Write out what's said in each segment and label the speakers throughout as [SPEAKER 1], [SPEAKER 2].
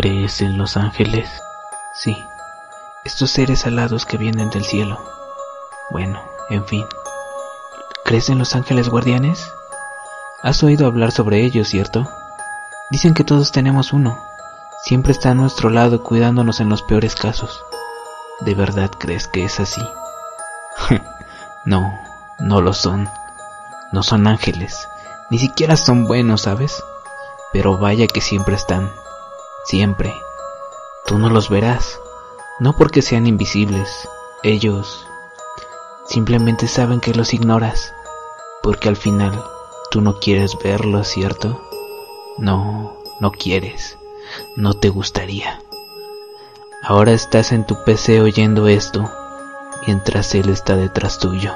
[SPEAKER 1] ¿Crees en los ángeles?
[SPEAKER 2] Sí, estos seres alados que vienen del cielo. Bueno, en fin. ¿Crees en los ángeles guardianes? Has oído hablar sobre ellos, ¿cierto? Dicen que todos tenemos uno. Siempre está a nuestro lado cuidándonos en los peores casos. ¿De verdad crees que es así? no, no lo son. No son ángeles. Ni siquiera son buenos, ¿sabes? Pero vaya que siempre están siempre. Tú no los verás, no porque sean invisibles, ellos simplemente saben que los ignoras, porque al final tú no quieres verlos, ¿cierto? No, no quieres, no te gustaría. Ahora estás en tu PC oyendo esto, mientras él está detrás tuyo,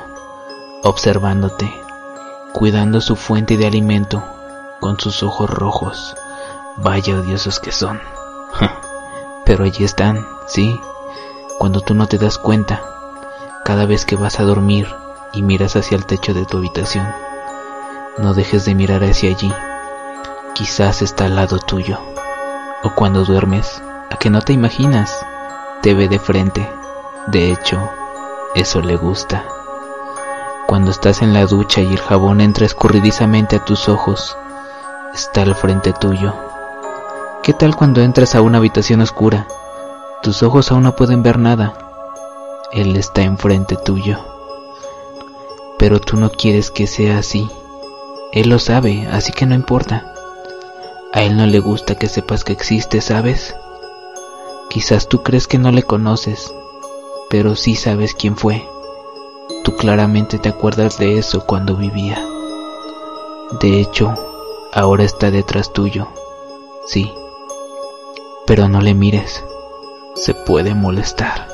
[SPEAKER 2] observándote, cuidando su fuente de alimento con sus ojos rojos Vaya odiosos que son. Pero allí están, sí, cuando tú no te das cuenta, cada vez que vas a dormir y miras hacia el techo de tu habitación. No dejes de mirar hacia allí. Quizás está al lado tuyo. O cuando duermes, a que no te imaginas, te ve de frente. De hecho, eso le gusta. Cuando estás en la ducha y el jabón entra escurridizamente a tus ojos, está al frente tuyo ¿Qué tal cuando entras a una habitación oscura? Tus ojos aún no pueden ver nada. Él está enfrente tuyo. Pero tú no quieres que sea así. Él lo sabe, así que no importa. A él no le gusta que sepas que existe, ¿sabes? Quizás tú crees que no le conoces, pero sí sabes quién fue. Tú claramente te acuerdas de eso cuando vivía. De hecho, ahora está detrás tuyo. Sí pero no le mires, se puede molestar.